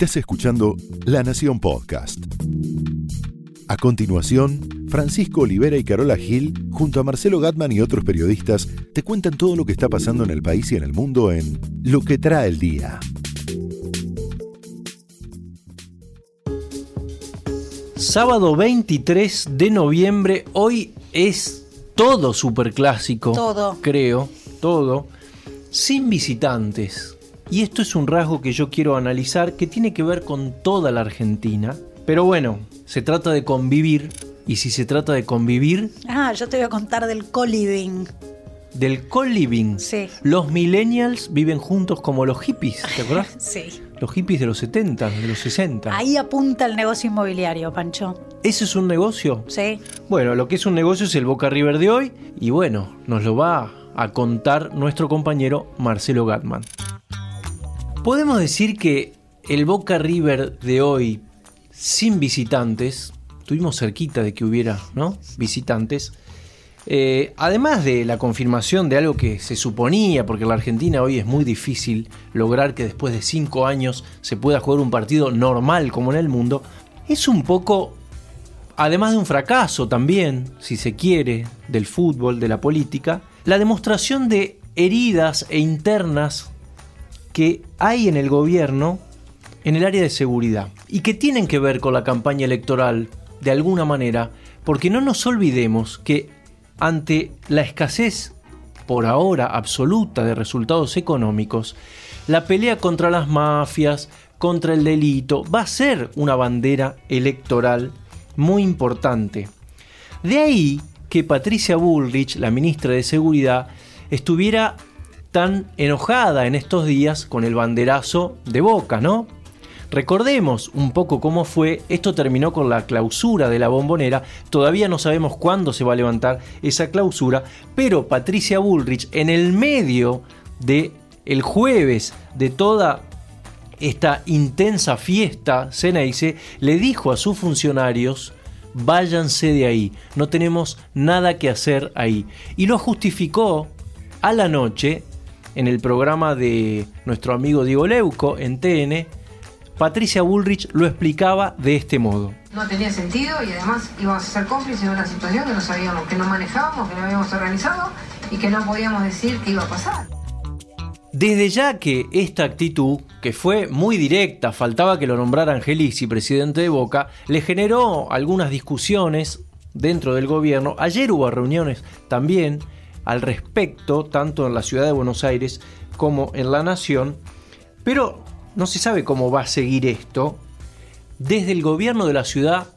Estás escuchando La Nación Podcast. A continuación, Francisco Olivera y Carola Gil, junto a Marcelo Gatman y otros periodistas, te cuentan todo lo que está pasando en el país y en el mundo en Lo que trae el día. Sábado 23 de noviembre, hoy es todo superclásico. Todo. Creo, todo. Sin visitantes. Y esto es un rasgo que yo quiero analizar que tiene que ver con toda la Argentina. Pero bueno, se trata de convivir. Y si se trata de convivir, Ah, yo te voy a contar del co-living. del co-living. Sí. Los millennials viven juntos como los hippies, ¿te acuerdas? Sí. Los hippies de los 70, de los 60. Ahí apunta el negocio inmobiliario, Pancho. ¿Ese es un negocio? Sí. Bueno, lo que es un negocio es el Boca River de hoy y bueno, nos lo va a contar nuestro compañero Marcelo Gatman. Podemos decir que el Boca River de hoy, sin visitantes, estuvimos cerquita de que hubiera, ¿no? Visitantes. Eh, además de la confirmación de algo que se suponía, porque en la Argentina hoy es muy difícil lograr que después de cinco años se pueda jugar un partido normal como en el mundo, es un poco además de un fracaso también, si se quiere, del fútbol, de la política, la demostración de heridas e internas que hay en el gobierno en el área de seguridad y que tienen que ver con la campaña electoral de alguna manera, porque no nos olvidemos que ante la escasez por ahora absoluta de resultados económicos, la pelea contra las mafias, contra el delito, va a ser una bandera electoral muy importante. De ahí que Patricia Bullrich, la ministra de Seguridad, estuviera tan enojada en estos días con el banderazo de Boca, ¿no? Recordemos un poco cómo fue, esto terminó con la clausura de la bombonera, todavía no sabemos cuándo se va a levantar esa clausura, pero Patricia Bullrich en el medio de el jueves de toda esta intensa fiesta Ceneice le dijo a sus funcionarios váyanse de ahí, no tenemos nada que hacer ahí. Y lo justificó a la noche en el programa de nuestro amigo Diego Leuco en TN. Patricia Bullrich lo explicaba de este modo. No tenía sentido y además íbamos a ser cómplices de una situación que no sabíamos, que no manejábamos, que no habíamos organizado y que no podíamos decir que iba a pasar. Desde ya que esta actitud, que fue muy directa, faltaba que lo nombrara Angelici, presidente de Boca, le generó algunas discusiones dentro del gobierno. Ayer hubo reuniones también al respecto, tanto en la ciudad de Buenos Aires como en la Nación, pero no se sabe cómo va a seguir esto. Desde el gobierno de la ciudad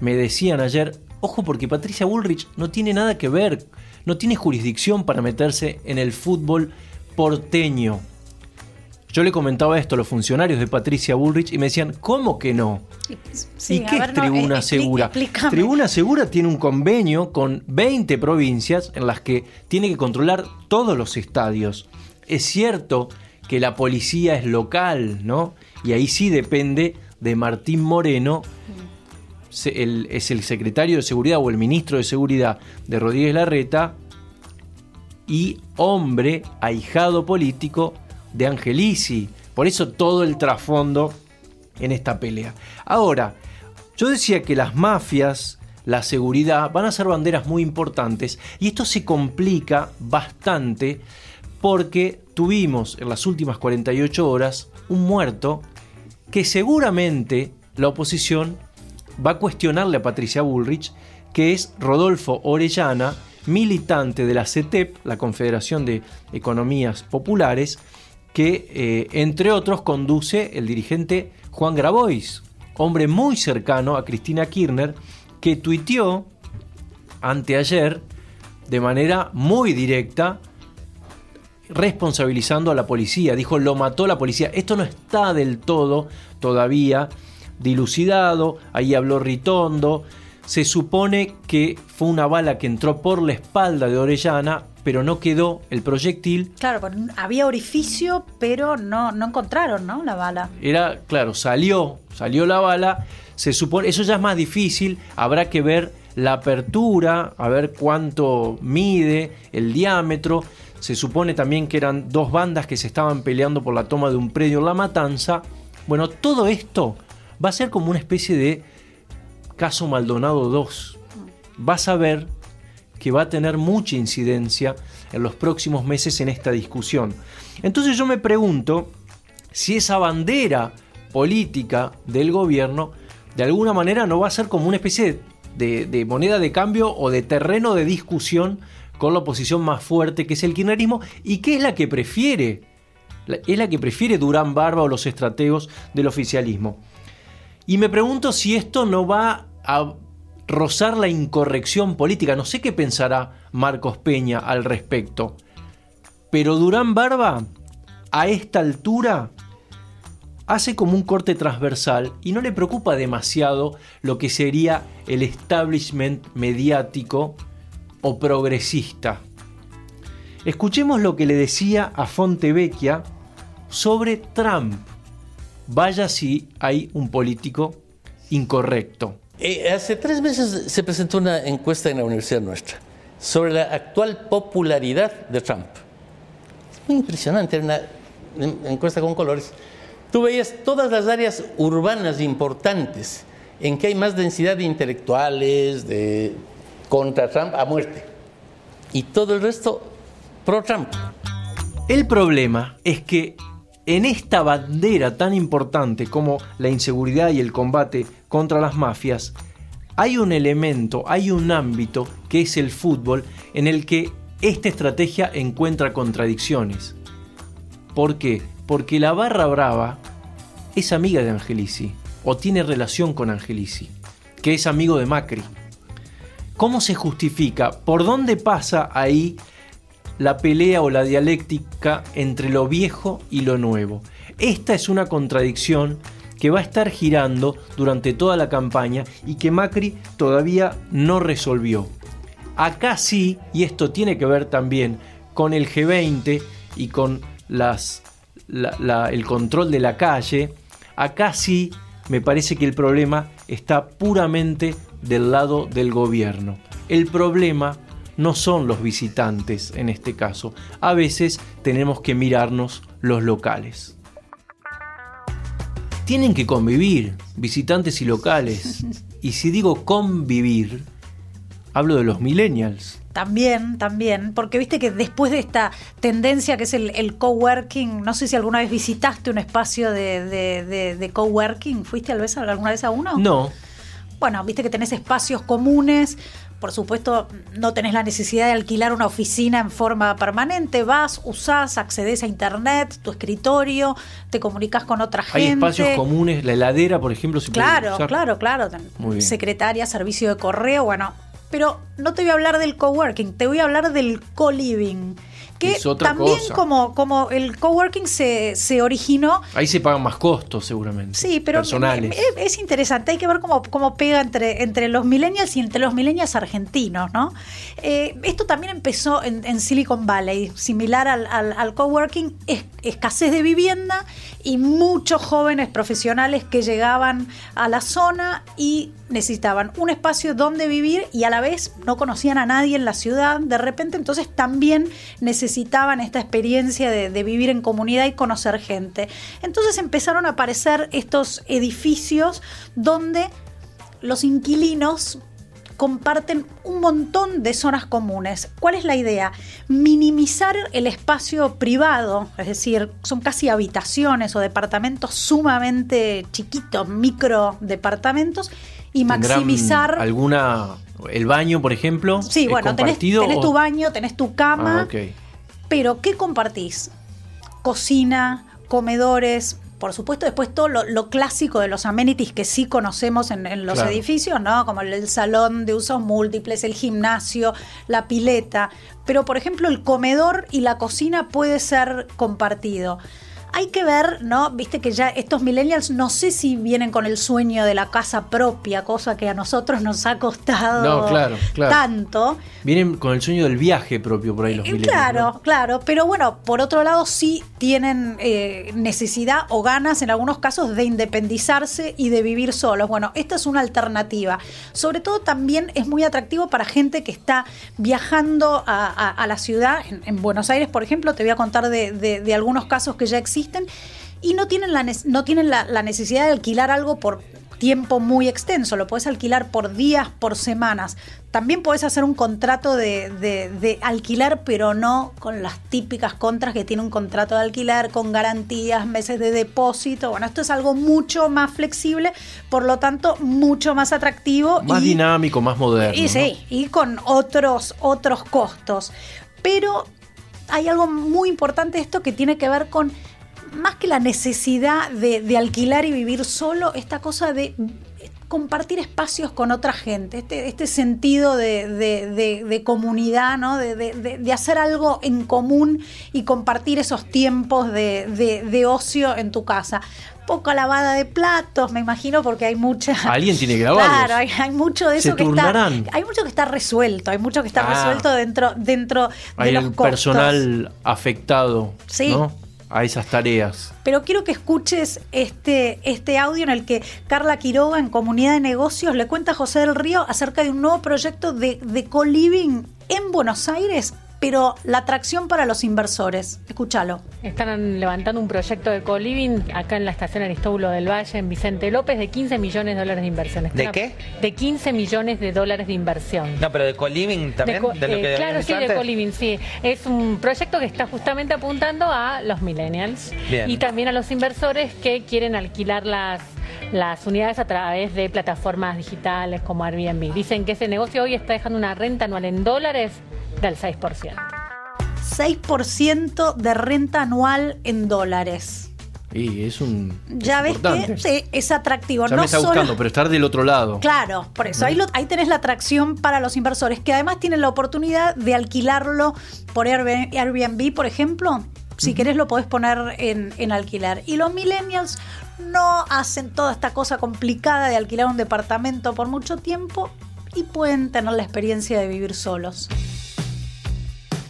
me decían ayer, ojo porque Patricia Bullrich no tiene nada que ver, no tiene jurisdicción para meterse en el fútbol porteño. Yo le comentaba esto a los funcionarios de Patricia Bullrich y me decían, ¿cómo que no? Sí, ¿Y qué ver, es no, Tribuna eh, expli- Segura? explícame. Tribuna Segura tiene un convenio con 20 provincias en las que tiene que controlar todos los estadios. Es cierto que la policía es local, ¿no? Y ahí sí depende de Martín Moreno, el- es el secretario de Seguridad o el ministro de Seguridad de Rodríguez Larreta y hombre, ahijado político de Angelici. Por eso todo el trasfondo en esta pelea. Ahora, yo decía que las mafias, la seguridad, van a ser banderas muy importantes y esto se complica bastante porque tuvimos en las últimas 48 horas un muerto que seguramente la oposición va a cuestionarle a Patricia Bullrich, que es Rodolfo Orellana, militante de la CETEP, la Confederación de Economías Populares, que eh, entre otros conduce el dirigente Juan Grabois, hombre muy cercano a Cristina Kirchner, que tuiteó anteayer de manera muy directa responsabilizando a la policía. Dijo, lo mató la policía. Esto no está del todo todavía dilucidado. Ahí habló Ritondo. Se supone que fue una bala que entró por la espalda de Orellana, pero no quedó el proyectil. Claro, había orificio, pero no, no encontraron, ¿no? La bala. Era, claro, salió, salió la bala. Se supone, eso ya es más difícil. Habrá que ver la apertura, a ver cuánto mide, el diámetro. Se supone también que eran dos bandas que se estaban peleando por la toma de un predio en La Matanza. Bueno, todo esto va a ser como una especie de caso Maldonado 2. Vas a ver que va a tener mucha incidencia en los próximos meses en esta discusión. Entonces yo me pregunto si esa bandera política del gobierno de alguna manera no va a ser como una especie de, moneda de cambio o de terreno de discusión con la oposición más fuerte que es el kirchnerismo y que es la que prefiere, es la que prefiere Durán Barba o los estrategos del oficialismo. Y me pregunto si esto no va a rozar la incorrección política. No sé qué pensará Marcos Peña al respecto. Pero Durán Barba, a esta altura, hace como un corte transversal y no le preocupa demasiado lo que sería el establishment mediático o progresista. Escuchemos lo que le decía a Fontevecchia sobre Trump. Vaya si hay un político incorrecto. Eh, hace tres meses se presentó una encuesta en la universidad nuestra sobre la actual popularidad de Trump. Muy impresionante, una encuesta con colores. Tú veías todas las áreas urbanas importantes en que hay más densidad de intelectuales, de contra Trump a muerte. Y todo el resto pro Trump. El problema es que en esta bandera tan importante como la inseguridad y el combate contra las mafias, hay un elemento, hay un ámbito que es el fútbol en el que esta estrategia encuentra contradicciones. ¿Por qué? Porque la barra brava es amiga de Angelici o tiene relación con Angelici, que es amigo de Macri. ¿Cómo se justifica? ¿Por dónde pasa ahí la pelea o la dialéctica entre lo viejo y lo nuevo. Esta es una contradicción que va a estar girando durante toda la campaña y que Macri todavía no resolvió. Acá sí, y esto tiene que ver también con el G20 y con las, el control de la calle, acá sí me parece que el problema está puramente del lado del gobierno. El problema no son los visitantes en este caso. A veces tenemos que mirarnos los locales. Tienen que convivir, visitantes y locales. Y si digo convivir, hablo de los millennials. También, también, porque viste que después de esta tendencia que es el, coworking, no sé si alguna vez visitaste un espacio de, de, de, coworking, ¿fuiste alguna vez a uno? No. Bueno, viste que tenés espacios comunes por supuesto, no tenés la necesidad de alquilar una oficina en forma permanente. Vas, usás, accedes a internet, tu escritorio, te comunicas con otra gente. Hay espacios comunes, la heladera, por ejemplo, si Claro, claro, claro. Secretaria, servicio de correo, bueno. Pero no te voy a hablar del coworking, te voy a hablar del co-living que también como, como el coworking se, se originó. Ahí se pagan más costos seguramente. Sí, pero personales. Es, interesante, hay que ver cómo, cómo pega entre, entre los millennials y entre los millennials argentinos, ¿no? Eh, esto también empezó en, Silicon Valley, similar al, al, coworking, es, escasez de vivienda y muchos jóvenes profesionales que llegaban a la zona y necesitaban un espacio donde vivir y a la vez no conocían a nadie en la ciudad. De repente entonces también necesitaban esta experiencia de, vivir en comunidad y conocer gente. Entonces empezaron a aparecer estos edificios donde los inquilinos comparten un montón de zonas comunes. ¿Cuál es la idea? Minimizar el espacio privado, es decir, son casi habitaciones o departamentos sumamente chiquitos, micro departamentos, y maximizar. ¿Alguna. el baño, por ejemplo? Sí, bueno, tenés, tu baño, tenés tu cama. Ah, pero, ¿qué compartís? Cocina, comedores, por supuesto, después todo lo, clásico de los amenities que sí conocemos en, los edificios, ¿no? Como el, salón de usos múltiples, el gimnasio, la pileta. Pero, por ejemplo, el comedor y la cocina puede ser compartido hay que ver, ¿no? Viste que ya estos millennials no sé si vienen con el sueño de la casa propia, cosa que a nosotros nos ha costado tanto. Vienen con el sueño del viaje propio por ahí los eh, millennials. Claro, claro, pero bueno, por otro lado sí tienen eh, necesidad o ganas en algunos casos de independizarse y de vivir solos. Bueno, esta es una alternativa. Sobre todo también es muy atractivo para gente que está viajando a, la ciudad. En, Buenos Aires, por ejemplo, te voy a contar de algunos casos que ya existen y no tienen, la, no tienen la, la necesidad de alquilar algo por tiempo muy extenso, lo puedes alquilar por días, por semanas. También puedes hacer un contrato de, alquilar, pero no con las típicas contras que tiene un contrato de alquilar, con garantías, meses de depósito. Bueno, esto es algo mucho más flexible, por lo tanto, mucho más atractivo. Más dinámico, más moderno. Y sí, y con otros, otros costos. Pero hay algo muy importante esto que tiene que ver con más que la necesidad de, alquilar y vivir solo, esta cosa de compartir espacios con otra gente, este, este sentido de, comunidad, ¿no? de, hacer algo en común y compartir esos tiempos de, ocio en tu casa. Poca lavada de platos, me imagino, porque hay mucha. Alguien tiene que lavarlos. Claro, hay, mucho de eso que está. Hay mucho que está resuelto, hay mucho que está ah. resuelto dentro, dentro de los el personal afectado. Sí a esas tareas. Pero quiero que escuches este, este audio en el que Carla Quiroga en Comunidad de Negocios le cuenta a José del Río acerca de un nuevo proyecto de, de co-living en Buenos Aires pero la atracción para los inversores. Escúchalo. Están levantando un proyecto de co-living acá en la estación Aristóbulo del Valle, en Vicente López, de 15 millones de dólares de inversión. ¿De qué? De 15 millones de dólares de inversión. No, pero de co-living también. Eh, claro, sí, de co-living, sí. Es un proyecto que está justamente apuntando a los millennials y también a los inversores que quieren alquilar las las unidades a través de plataformas digitales como Airbnb. Dicen que ese negocio hoy está dejando una renta anual en dólares del 6%. 6% de renta anual en dólares. Y es un. Ya ves que es atractivo. Ya no me está buscando, pero estar del otro lado. Claro, por eso. Ahí, ahí tenés la atracción para los inversores, que además tienen la oportunidad de alquilarlo por Airbnb, por ejemplo. Si querés, lo podés poner en, en alquilar. Y los millennials no hacen toda esta cosa complicada de alquilar un departamento por mucho tiempo y pueden tener la experiencia de vivir solos.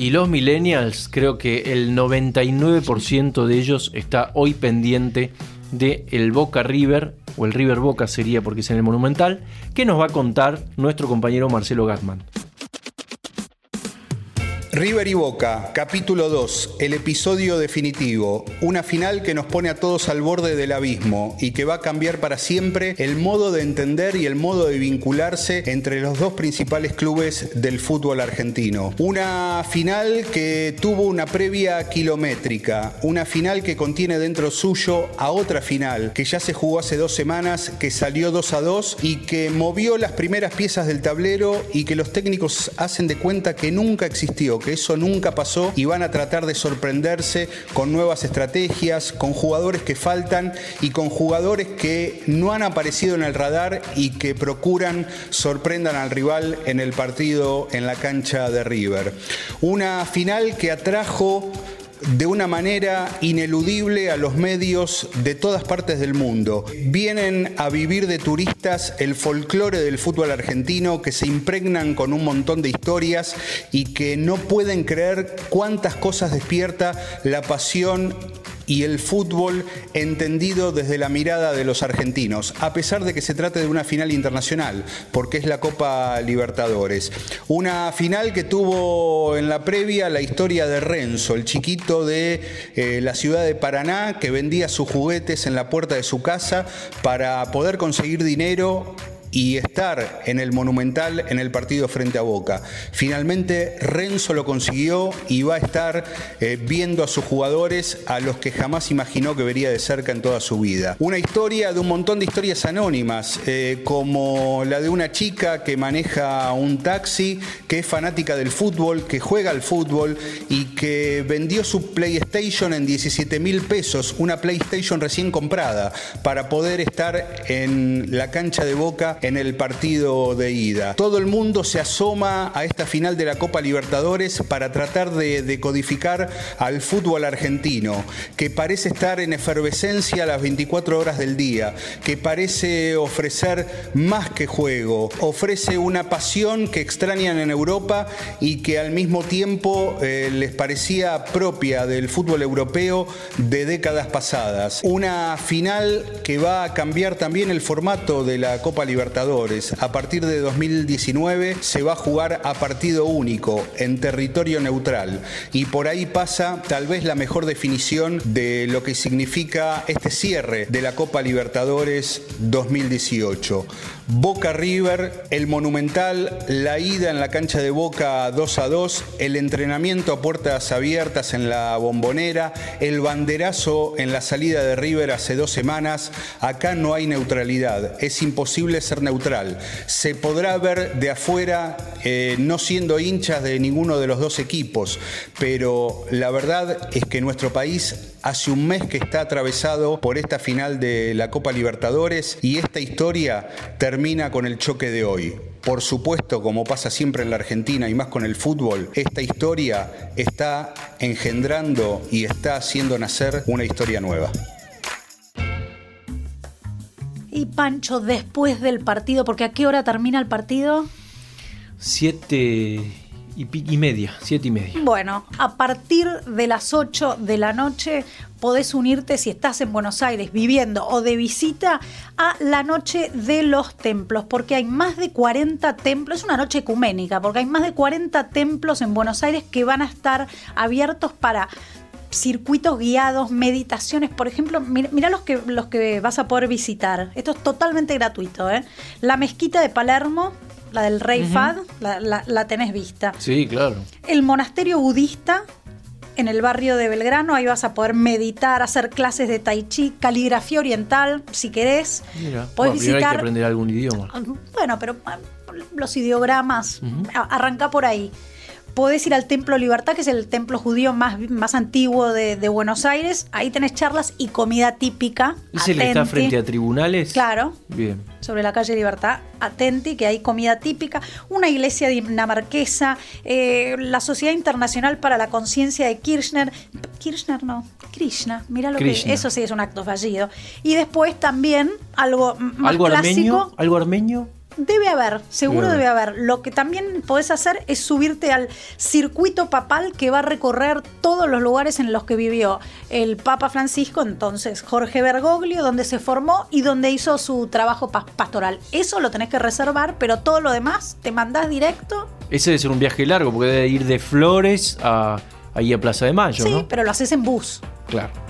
Y los millennials, creo que el 99% de ellos está hoy pendiente de el Boca River, o el River Boca sería porque es en el Monumental, que nos va a contar nuestro compañero Marcelo Gatman. River y Boca, capítulo 2, el episodio definitivo, una final que nos pone a todos al borde del abismo y que va a cambiar para siempre el modo de entender y el modo de vincularse entre los dos principales clubes del fútbol argentino. Una final que tuvo una previa kilométrica, una final que contiene dentro suyo a otra final que ya se jugó hace dos semanas, que salió 2 a 2 y que movió las primeras piezas del tablero y que los técnicos hacen de cuenta que nunca existió que eso nunca pasó y van a tratar de sorprenderse con nuevas estrategias, con jugadores que faltan y con jugadores que no han aparecido en el radar y que procuran sorprendan al rival en el partido en la cancha de River. Una final que atrajo de una manera ineludible a los medios de todas partes del mundo. Vienen a vivir de turistas el folclore del fútbol argentino que se impregnan con un montón de historias y que no pueden creer cuántas cosas despierta la pasión y el fútbol entendido desde la mirada de los argentinos, a pesar de que se trate de una final internacional, porque es la Copa Libertadores. Una final que tuvo en la previa la historia de Renzo, el chiquito de eh, la ciudad de Paraná, que vendía sus juguetes en la puerta de su casa para poder conseguir dinero y estar en el Monumental en el partido frente a Boca. Finalmente Renzo lo consiguió y va a estar eh, viendo a sus jugadores a los que jamás imaginó que vería de cerca en toda su vida. Una historia de un montón de historias anónimas, eh, como la de una chica que maneja un taxi, que es fanática del fútbol, que juega al fútbol y que vendió su PlayStation en 17 mil pesos, una PlayStation recién comprada, para poder estar en la cancha de Boca en el partido de ida. Todo el mundo se asoma a esta final de la Copa Libertadores para tratar de decodificar al fútbol argentino, que parece estar en efervescencia las 24 horas del día, que parece ofrecer más que juego, ofrece una pasión que extrañan en Europa y que al mismo tiempo eh, les parecía propia del fútbol europeo de décadas pasadas. Una final que va a cambiar también el formato de la Copa Libertadores Libertadores. A partir de 2019 se va a jugar a partido único, en territorio neutral. Y por ahí pasa tal vez la mejor definición de lo que significa este cierre de la Copa Libertadores 2018. Boca River, el Monumental, la ida en la cancha de Boca 2 a 2, el entrenamiento a puertas abiertas en la bombonera, el banderazo en la salida de River hace dos semanas. Acá no hay neutralidad, es imposible ser neutral. Se podrá ver de afuera eh, no siendo hinchas de ninguno de los dos equipos, pero la verdad es que nuestro país hace un mes que está atravesado por esta final de la Copa Libertadores y esta historia termina con el choque de hoy. Por supuesto, como pasa siempre en la Argentina y más con el fútbol, esta historia está engendrando y está haciendo nacer una historia nueva. Y Pancho, después del partido, porque ¿a qué hora termina el partido? Siete y, media, siete y media. Bueno, a partir de las 8 de la noche podés unirte si estás en Buenos Aires viviendo o de visita a la Noche de los Templos, porque hay más de 40 templos, es una noche ecuménica, porque hay más de 40 templos en Buenos Aires que van a estar abiertos para circuitos guiados, meditaciones, por ejemplo, mira, los, que, los que vas a poder visitar. Esto es totalmente gratuito. ¿eh? La mezquita de Palermo, la del Rey Fad, la, tenés vista. Sí, claro. El monasterio budista en el barrio de Belgrano, ahí vas a poder meditar, hacer clases de tai chi, caligrafía oriental, si querés. Mira, Podés visitar... hay que aprender algún idioma. Bueno, pero ah, los ideogramas, arranca por ahí podés ir al Templo Libertad, que es el templo judío más, más antiguo de, Buenos Aires. Ahí tenés charlas y comida típica. ¿Ese le está frente a tribunales? Claro. Bien. Sobre la calle Libertad. Atenti, que hay comida típica. Una iglesia dinamarquesa. Eh, la Sociedad Internacional para la Conciencia de Kirchner. Kirchner no. Krishna. Mira lo que. Eso sí es un acto fallido. Y después también algo más ¿Algo clásico. Armenio? ¿Algo armenio? Debe haber, seguro debe haber. Lo que también podés hacer es subirte al circuito papal que va a recorrer todos los lugares en los que vivió el Papa Francisco, entonces Jorge Bergoglio, donde se formó y donde hizo su trabajo pastoral. Eso lo tenés que reservar, pero todo lo demás te mandás directo. Ese debe ser un viaje largo, porque debe ir de Flores a ahí a Plaza de Mayo, sí, pero lo haces en bus. Claro.